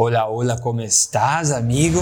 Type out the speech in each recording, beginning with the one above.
Olá, olá, como estás, amigo?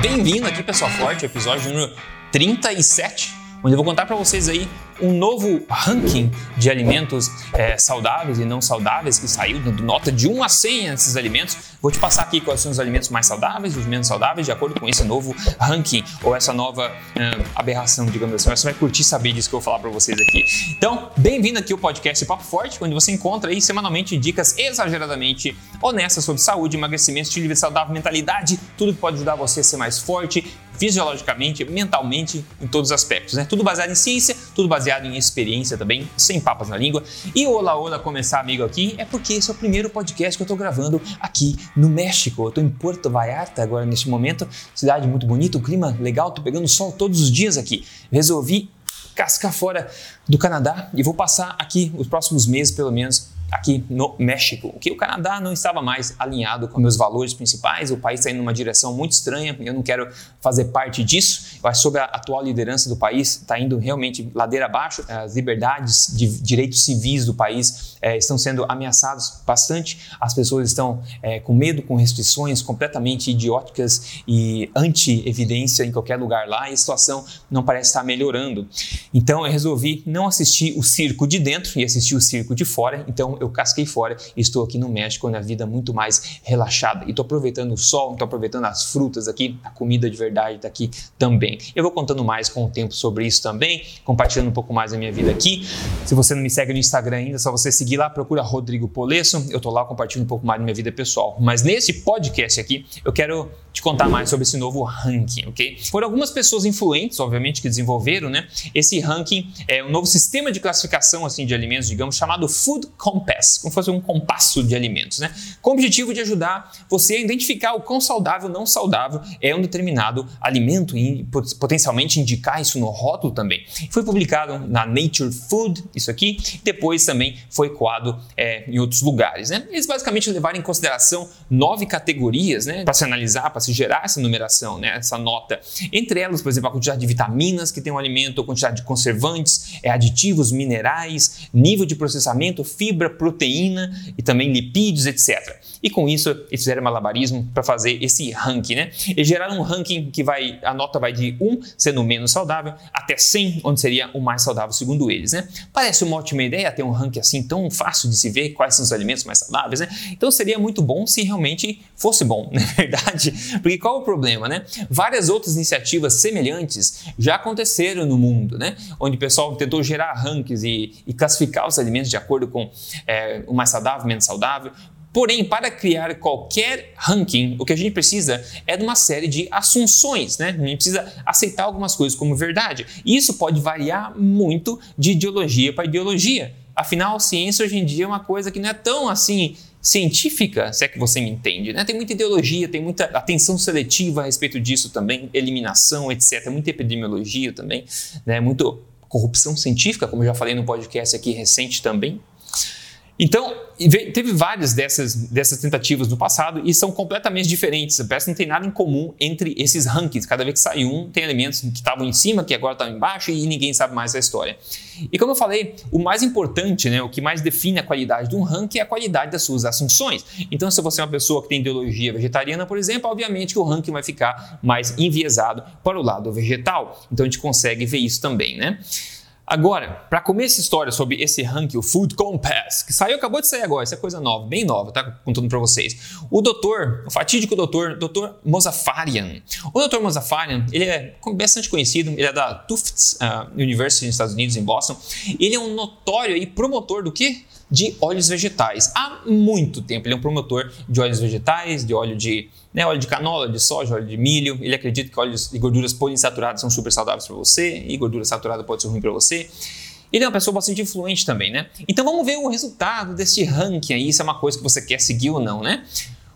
Bem-vindo aqui, Pessoal Forte, episódio número 37, onde eu vou contar para vocês aí um novo ranking de alimentos é, saudáveis e não saudáveis que saiu, dando nota de 1 a 100 esses alimentos. Vou te passar aqui quais são os alimentos mais saudáveis e os menos saudáveis, de acordo com esse novo ranking ou essa nova uh, aberração, digamos assim. Você vai curtir saber disso que eu vou falar para vocês aqui. Então, bem-vindo aqui ao podcast Papo Forte, onde você encontra aí semanalmente dicas exageradamente honestas sobre saúde, emagrecimento, estilo de vida saudável, mentalidade, tudo que pode ajudar você a ser mais forte, fisiologicamente, mentalmente, em todos os aspectos. Né? Tudo baseado em ciência, tudo baseado em experiência também, sem papas na língua. E o Olá Olá começar, amigo, aqui é porque esse é o primeiro podcast que eu estou gravando aqui no México. Eu estou em Porto Vallarta agora neste momento, cidade muito bonita, um clima legal, estou pegando sol todos os dias aqui. Resolvi cascar fora do Canadá e vou passar aqui os próximos meses, pelo menos, aqui no México, que o Canadá não estava mais alinhado com meus valores principais, o país está indo numa direção muito estranha, eu não quero fazer parte disso. Que sobre a atual liderança do país está indo realmente ladeira abaixo, as liberdades de direitos civis do país é, estão sendo ameaçados bastante, as pessoas estão é, com medo, com restrições completamente idióticas e anti-evidência em qualquer lugar lá e a situação não parece estar melhorando. Então eu resolvi não assistir o circo de dentro e assistir o circo de fora, então eu casquei fora e estou aqui no México, onde a vida é muito mais relaxada. E estou aproveitando o sol, estou aproveitando as frutas aqui, a comida de verdade está aqui também. Eu vou contando mais com o tempo sobre isso também, compartilhando um pouco mais da minha vida aqui. Se você não me segue no Instagram ainda, é só você seguir lá, procura Rodrigo Polesso. Eu estou lá compartilhando um pouco mais da minha vida pessoal. Mas nesse podcast aqui, eu quero te contar mais sobre esse novo ranking, ok? Foram algumas pessoas influentes, obviamente, que desenvolveram, né? Esse ranking é um novo sistema de classificação assim de alimentos, digamos, chamado Food Compass, como fosse um compasso de alimentos, né? Com o objetivo de ajudar você a identificar o quão saudável ou não saudável é um determinado alimento e potencialmente indicar isso no rótulo também. Foi publicado na Nature Food, isso aqui, depois também foi coado é, em outros lugares, né? Eles basicamente levaram em consideração nove categorias, né? Para se analisar, para se gerar essa numeração, né, essa nota. Entre elas, por exemplo, a quantidade de vitaminas que tem um alimento, a quantidade de conservantes, é, aditivos, minerais, nível de processamento, fibra, proteína e também lipídios, etc. E com isso, eles fizeram malabarismo para fazer esse ranking, né? Eles geraram um ranking que vai, a nota vai de 1, sendo o menos saudável, até 100, onde seria o mais saudável, segundo eles, né? Parece uma ótima ideia ter um ranking assim tão fácil de se ver quais são os alimentos mais saudáveis, né? Então seria muito bom se realmente fosse bom, na é verdade. Porque qual é o problema, né? Várias outras iniciativas semelhantes já aconteceram no mundo, né? Onde o pessoal tentou gerar rankings e, e classificar os alimentos de acordo com é, o mais saudável, menos saudável. Porém, para criar qualquer ranking, o que a gente precisa é de uma série de assunções, né? A gente precisa aceitar algumas coisas como verdade. E isso pode variar muito de ideologia para ideologia. Afinal, ciência hoje em dia é uma coisa que não é tão assim científica, se é que você me entende. Né? Tem muita ideologia, tem muita atenção seletiva a respeito disso também, eliminação, etc. Muita epidemiologia também, né? muito corrupção científica, como eu já falei no podcast aqui recente também. Então, teve várias dessas, dessas tentativas no passado e são completamente diferentes. Parece que não tem nada em comum entre esses rankings. Cada vez que sai um, tem elementos que estavam em cima, que agora estão embaixo e ninguém sabe mais a história. E como eu falei, o mais importante, né, o que mais define a qualidade de um ranking é a qualidade das suas assunções. Então, se você é uma pessoa que tem ideologia vegetariana, por exemplo, obviamente que o ranking vai ficar mais enviesado para o lado vegetal. Então, a gente consegue ver isso também, né? Agora, para comer essa história sobre esse ranking, o Food Compass, que saiu, acabou de sair agora, isso é coisa nova, bem nova, tá? Contando para vocês. O doutor, o fatídico doutor, doutor Mozafarian. O doutor Mozafarian, ele é bastante conhecido, ele é da Tufts uh, University nos Estados Unidos, em Boston. Ele é um notório e promotor do quê? De óleos vegetais. Há muito tempo ele é um promotor de óleos vegetais, de óleo de, né, óleo de canola, de soja, óleo de milho. Ele acredita que óleos e gorduras poliinsaturadas são super saudáveis para você e gordura saturada pode ser ruim para você. Ele é uma pessoa bastante influente também, né? Então vamos ver o resultado desse ranking aí, se é uma coisa que você quer seguir ou não, né?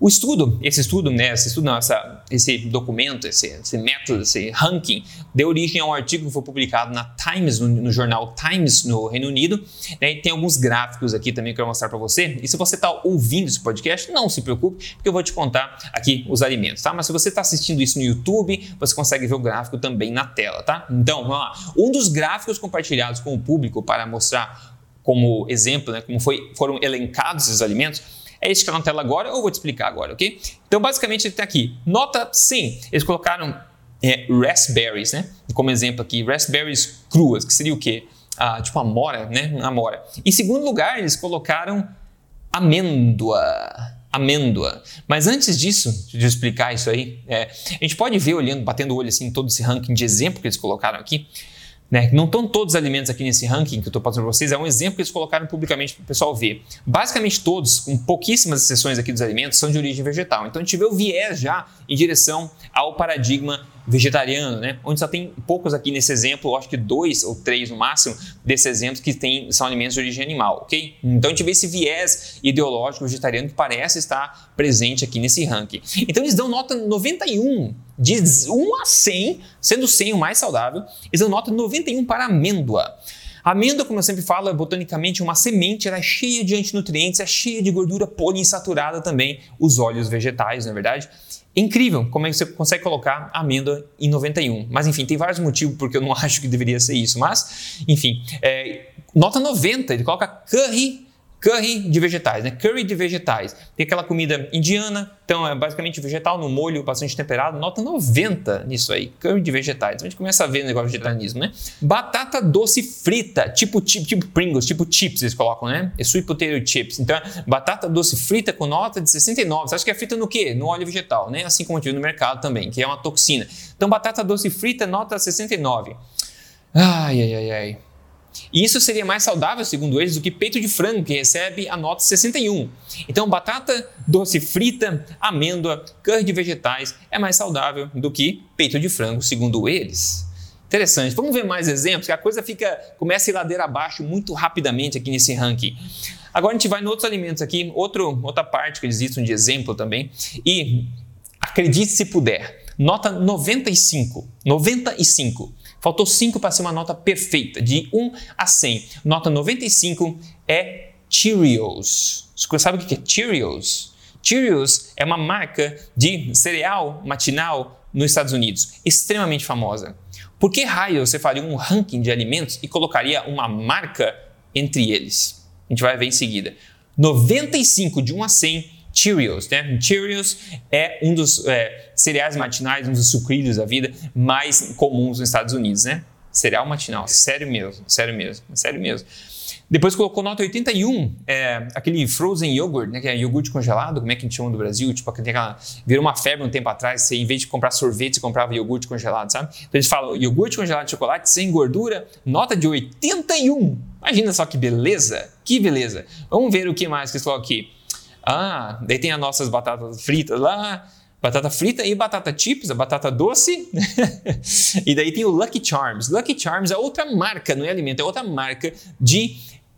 O estudo, esse estudo, né, esse estudo, não, essa, esse documento, esse, esse, método, esse ranking, deu origem a um artigo que foi publicado na Times, no, no jornal Times, no Reino Unido. Né, e tem alguns gráficos aqui também que eu vou mostrar para você. E se você está ouvindo esse podcast, não se preocupe, porque eu vou te contar aqui os alimentos, tá? Mas se você está assistindo isso no YouTube, você consegue ver o gráfico também na tela, tá? Então, vamos lá. Um dos gráficos compartilhados com o público para mostrar como exemplo, né, como foi, foram elencados esses alimentos, É isso que está na tela agora, eu vou te explicar agora, ok? Então, basicamente, ele tem aqui, nota 100. Eles colocaram é, raspberries, né? Como exemplo aqui, raspberries cruas, que seria o quê? Ah, tipo amora, né? Amora. Em segundo lugar, eles colocaram amêndoa amêndoa. Mas antes disso, de explicar isso aí, é, a gente pode ver olhando, batendo o olho assim, todo esse ranking de exemplo que eles colocaram aqui. Né? Não estão todos os alimentos aqui nesse ranking que eu estou passando para vocês, é um exemplo que eles colocaram publicamente para o pessoal ver. Basicamente todos, com pouquíssimas exceções aqui dos alimentos, são de origem vegetal. Então a gente vê o viés já em direção ao paradigma vegetariano, né? Onde só tem poucos aqui nesse exemplo, acho que dois ou três no máximo desses exemplos que tem, são alimentos de origem animal, ok? Então a gente vê esse viés ideológico vegetariano que parece estar presente aqui nesse ranking. Então eles dão nota 91, de 1 a 100, sendo 100 o mais saudável, eles dão nota 91 para amêndoa. A amêndoa, como eu sempre falo, é botanicamente uma semente, ela é cheia de antinutrientes, é cheia de gordura poliinsaturada também, os óleos vegetais, na é verdade. Incrível como é que você consegue colocar amêndoa em 91. Mas enfim, tem vários motivos porque eu não acho que deveria ser isso. Mas, enfim, é, nota 90, ele coloca curry curry de vegetais, né? Curry de vegetais. Tem aquela comida indiana, então é basicamente vegetal no molho, bastante temperado. Nota 90 nisso aí. Curry de vegetais. A gente começa a ver o negócio de vegetarianismo, né? Batata doce frita, tipo, tipo, tipo Pringles, tipo chips eles colocam, né? É sweet potato chips. Então, batata doce frita com nota de 69. Você acha que é frita no quê? No óleo vegetal, né? Assim como viu no mercado também, que é uma toxina. Então, batata doce frita, nota 69. Ai, ai, ai, ai. E isso seria mais saudável, segundo eles, do que peito de frango, que recebe a nota 61. Então, batata doce frita, amêndoa, curry de vegetais é mais saudável do que peito de frango, segundo eles. Interessante. Vamos ver mais exemplos, que a coisa fica começa a ir ladeira abaixo muito rapidamente aqui nesse ranking. Agora a gente vai em outros alimentos aqui, outro, outra parte que eles listam de exemplo também. E acredite se puder, nota 95. 95 Faltou 5 para ser uma nota perfeita, de 1 a 100. Nota 95 é Cheerios. Você sabe o que é Cheerios? Cheerios é uma marca de cereal matinal nos Estados Unidos, extremamente famosa. Por que raio você faria um ranking de alimentos e colocaria uma marca entre eles? A gente vai ver em seguida. 95 de 1 a 100 Cheerios, né? Cheerios é um dos é, cereais matinais, um dos sucrilhos da vida mais comuns nos Estados Unidos, né? Cereal matinal, sério mesmo, sério mesmo, sério mesmo. Depois colocou nota 81, é, aquele frozen yogurt, né, que é iogurte congelado, como é que a gente chama no Brasil? Tipo, aquela, virou uma febre um tempo atrás, você, em vez de comprar sorvete, você comprava iogurte congelado, sabe? Então eles falam iogurte congelado de chocolate sem gordura, nota de 81. Imagina só que beleza, que beleza. Vamos ver o que mais que eles colocam aqui. Ah, daí tem as nossas batatas fritas lá, batata frita e batata chips, a batata doce. e daí tem o Lucky Charms. Lucky Charms é outra marca, não é alimento, é outra marca de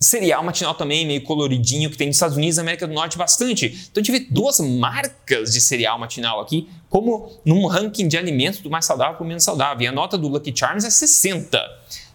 cereal matinal também, meio coloridinho, que tem nos Estados Unidos e América do Norte bastante. Então vê duas marcas de cereal matinal aqui, como num ranking de alimentos do mais saudável para o menos saudável. E a nota do Lucky Charms é 60.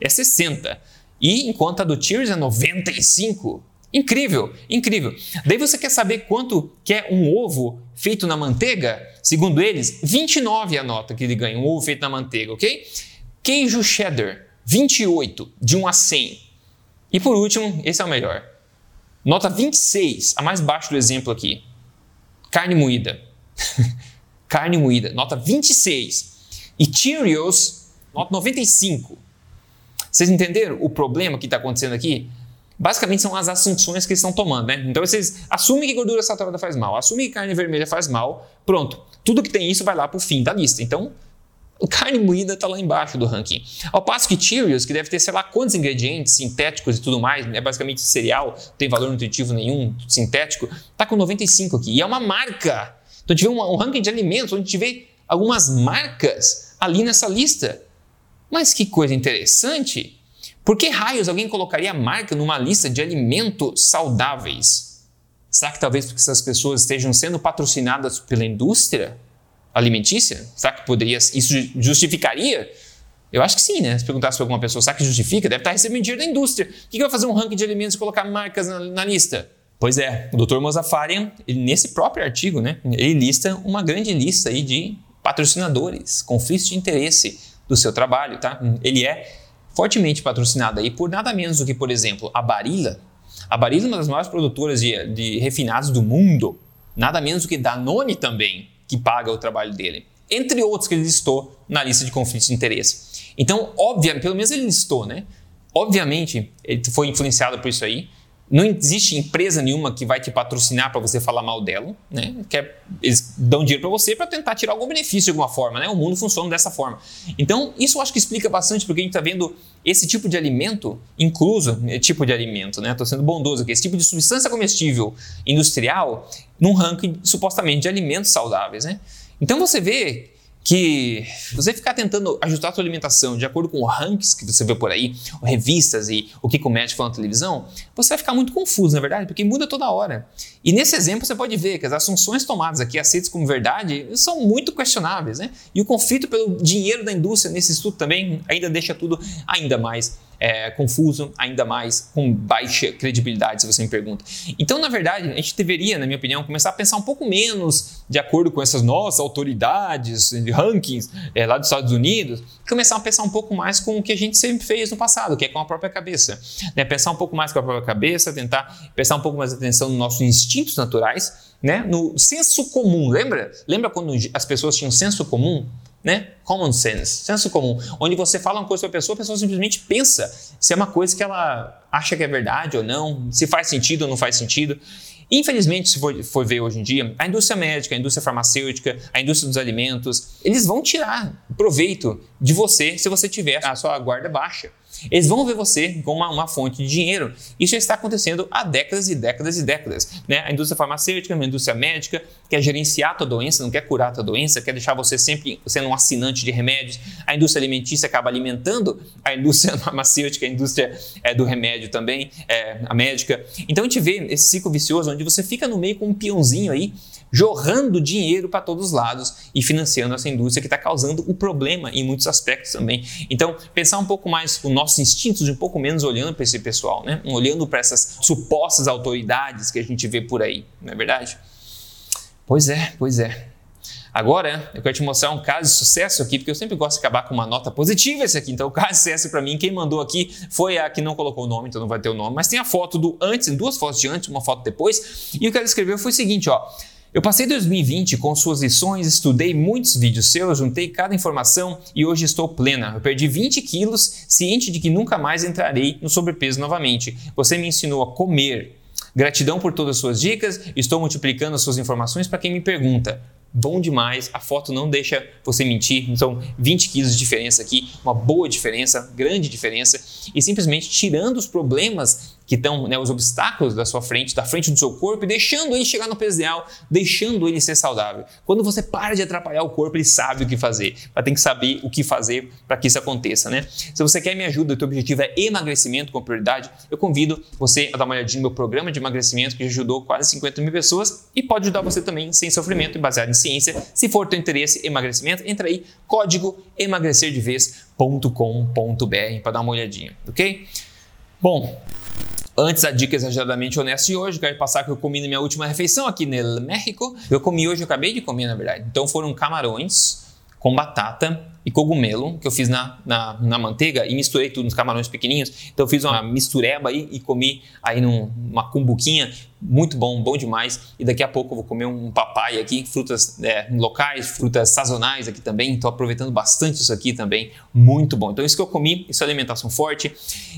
É 60. E enquanto a do Cheers é 95. Incrível, incrível. Daí você quer saber quanto que é um ovo feito na manteiga? Segundo eles, 29 é a nota que ele ganha, um ovo feito na manteiga, ok? Queijo cheddar, 28, de 1 a 100. E por último, esse é o melhor. Nota 26, a mais baixa do exemplo aqui. Carne moída. Carne moída, nota 26. E Cheerios, nota 95. Vocês entenderam o problema que está acontecendo aqui? Basicamente são as assunções que estão tomando, né? Então vocês assumem que gordura saturada faz mal, assumem que carne vermelha faz mal, pronto. Tudo que tem isso vai lá para o fim da lista. Então, carne moída está lá embaixo do ranking. Ao passo que Cheerios, que deve ter sei lá quantos ingredientes sintéticos e tudo mais, é basicamente cereal, não tem valor nutritivo nenhum, sintético, está com 95 aqui. E é uma marca. Então vê um, um ranking de alimentos onde a gente vê algumas marcas ali nessa lista. Mas que coisa interessante! Por que raios alguém colocaria a marca numa lista de alimentos saudáveis? Será que talvez porque essas pessoas estejam sendo patrocinadas pela indústria alimentícia? Será que poderia isso justificaria? Eu acho que sim, né? Se perguntasse para alguma pessoa, será que justifica? Deve estar recebendo dinheiro da indústria. O que vai fazer um ranking de alimentos e colocar marcas na, na lista? Pois é, o Dr. Mozafarian, nesse próprio artigo, né, ele lista uma grande lista aí de patrocinadores, conflitos de interesse do seu trabalho, tá? Ele é fortemente patrocinada aí por nada menos do que, por exemplo, a Barilla, A Barilla é uma das maiores produtoras de, de refinados do mundo, nada menos do que Danone também, que paga o trabalho dele. Entre outros que ele listou na lista de conflitos de interesse. Então, obviamente, pelo menos ele listou, né? Obviamente, ele foi influenciado por isso aí. Não existe empresa nenhuma que vai te patrocinar para você falar mal dela, né? Que é, eles dão dinheiro para você para tentar tirar algum benefício de alguma forma, né? O mundo funciona dessa forma. Então, isso eu acho que explica bastante porque a gente está vendo esse tipo de alimento, incluso esse tipo de alimento, né? Estou sendo bondoso aqui, esse tipo de substância comestível industrial num ranking supostamente de alimentos saudáveis, né? Então você vê que você ficar tentando ajustar a sua alimentação de acordo com rankings que você vê por aí, revistas e o que o médico fala na televisão, você vai ficar muito confuso, na verdade, porque muda toda hora. E nesse exemplo você pode ver que as assunções tomadas aqui, aceitas como verdade, são muito questionáveis, né? E o conflito pelo dinheiro da indústria nesse estudo também ainda deixa tudo ainda mais é, confuso, ainda mais com baixa credibilidade, se você me pergunta. Então, na verdade, a gente deveria, na minha opinião, começar a pensar um pouco menos de acordo com essas nossas autoridades, rankings é, lá dos Estados Unidos, começar a pensar um pouco mais com o que a gente sempre fez no passado, que é com a própria cabeça. Né? Pensar um pouco mais com a própria cabeça, tentar prestar um pouco mais atenção nos nossos instintos naturais, né? no senso comum. Lembra? Lembra quando as pessoas tinham senso comum? Né? Common sense, senso comum, onde você fala uma coisa para a pessoa, a pessoa simplesmente pensa se é uma coisa que ela acha que é verdade ou não, se faz sentido ou não faz sentido. Infelizmente, se for, for, ver hoje em dia, a indústria médica, a indústria farmacêutica, a indústria dos alimentos, eles vão tirar proveito de você se você tiver a sua guarda baixa. Eles vão ver você como uma, uma, fonte de dinheiro. Isso já está acontecendo há décadas e décadas e décadas. Né? A indústria farmacêutica, a indústria médica quer gerenciar a tua doença, não quer curar a tua doença, quer deixar você sempre sendo um assinante de remédios. A indústria alimentícia acaba alimentando a indústria farmacêutica, a indústria é, do remédio também, é, a médica. Então a gente vê esse ciclo vicioso onde você fica no meio com um peãozinho aí jorrando dinheiro para todos os lados e financiando essa indústria que está causando o problema em muitos aspectos também. Então, pensar um pouco mais os nossos instintos um pouco menos olhando para esse pessoal, né? olhando para essas supostas autoridades que a gente vê por aí, não é verdade? Pois é, pois é. Agora, eu quero te mostrar um caso de sucesso aqui, porque eu sempre gosto de acabar com uma nota positiva esse aqui. Então, o caso de sucesso para mim, quem mandou aqui foi a que não colocou o nome, então não vai ter o nome, mas tem a foto do antes, duas fotos de antes, uma foto depois. E o que ela escreveu foi o seguinte, ó: eu passei 2020 com suas lições, estudei muitos vídeos seus, juntei cada informação e hoje estou plena. Eu perdi 20 quilos, ciente de que nunca mais entrarei no sobrepeso novamente. Você me ensinou a comer. Gratidão por todas as suas dicas, estou multiplicando as suas informações para quem me pergunta bom demais. A foto não deixa você mentir. Então, 20 quilos de diferença aqui, uma boa diferença, grande diferença, e simplesmente tirando os problemas que estão né, os obstáculos da sua frente, da frente do seu corpo, e deixando ele chegar no peso ideal, deixando ele ser saudável. Quando você para de atrapalhar o corpo, ele sabe o que fazer. Mas tem que saber o que fazer para que isso aconteça, né? Se você quer me ajuda, o teu objetivo é emagrecimento com prioridade, eu convido você a dar uma olhadinha no meu programa de emagrecimento que já ajudou quase 50 mil pessoas e pode ajudar você também sem sofrimento e baseado em ciência. Se for teu interesse emagrecimento, entra aí, código emagrecerdevez.com.br para dar uma olhadinha, ok? Bom, Antes, a dica exageradamente honesta de hoje, quero passar que eu comi na minha última refeição aqui no México. Eu comi hoje, eu acabei de comer, na verdade. Então foram camarões com batata e cogumelo que eu fiz na, na, na, manteiga e misturei tudo nos camarões pequenininhos. Então eu fiz uma mistureba aí e comi aí numa cumbuquinha muito bom, bom demais. E daqui a pouco eu vou comer um papai aqui, frutas é, locais, frutas sazonais aqui também. Estou aproveitando bastante isso aqui também, muito bom. Então isso que eu comi, isso é alimentação forte.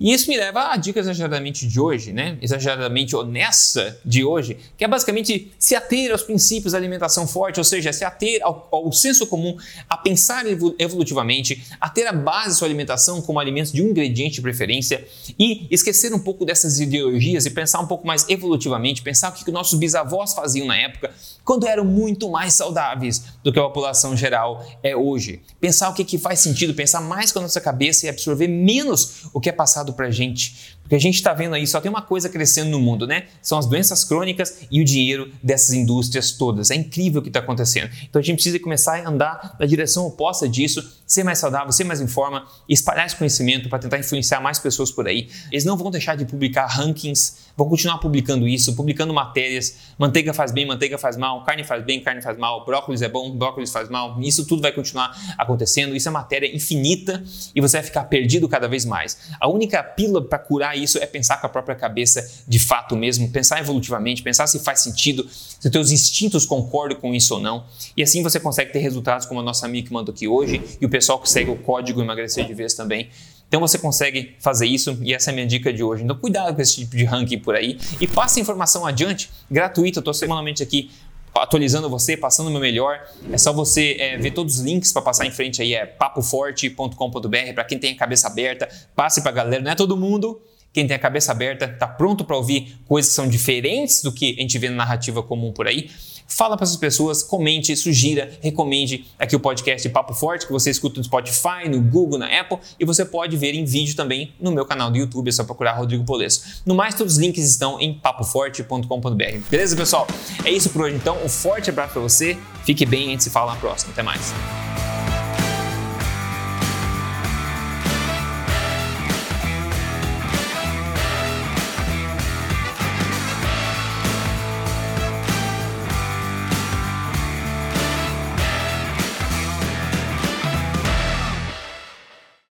E isso me leva à dica exageradamente de hoje, né? Exageradamente honesta de hoje, que é basicamente se ater aos princípios da alimentação forte, ou seja, se ater ao, ao senso comum, a pensar evolutivamente, a ter a base da sua alimentação como alimentos de um ingrediente de preferência e esquecer um pouco dessas ideologias e pensar um pouco mais evolutivamente pensar o que, nossos bisavós faziam na época, quando eram muito mais saudáveis do que a população geral é hoje. Pensar o que, que faz sentido, pensar mais com a nossa cabeça e absorver menos o que é passado para gente. Porque a gente está vendo aí, só tem uma coisa crescendo no mundo, né? São as doenças crônicas e o dinheiro dessas indústrias todas. É incrível o que está acontecendo. Então a gente precisa começar a andar na direção oposta disso, ser mais saudável, ser mais em forma, espalhar esse conhecimento para tentar influenciar mais pessoas por aí. Eles não vão deixar de publicar rankings, vão continuar publicando isso, publicando matérias. Manteiga faz bem, manteiga faz mal, carne faz bem, carne faz mal, brócolis é bom, brócolis faz mal. Isso tudo vai continuar acontecendo. Isso é matéria infinita e você vai ficar perdido cada vez mais. A única pílula para curar isso é pensar com a própria cabeça de fato mesmo, pensar evolutivamente, pensar se faz sentido, se teus instintos concordam com isso ou não. E assim você consegue ter resultados como a nossa amiga que mandou aqui hoje e o pessoal que segue o código emagrecer de vez também. Então você consegue fazer isso e essa é a minha dica de hoje. Então cuidado com esse tipo de ranking por aí e passe a informação adiante, gratuita. Eu estou semanalmente aqui atualizando você, passando o meu melhor. É só você é, ver todos os links para passar em frente aí, é papoforte.com.br para quem tem a cabeça aberta, passe para a galera, não é todo mundo. Quem tem a cabeça aberta está pronto para ouvir coisas que são diferentes do que a gente vê na narrativa comum por aí. Fala para essas pessoas, comente, sugira, recomende aqui o podcast Papo Forte, que você escuta no Spotify, no Google, na Apple, e você pode ver em vídeo também no meu canal do YouTube, é só procurar Rodrigo Polesso. No mais, todos os links estão em papoforte.com.br. Beleza, pessoal? É isso por hoje então. Um forte abraço para você, fique bem a gente se fala na próxima. Até mais.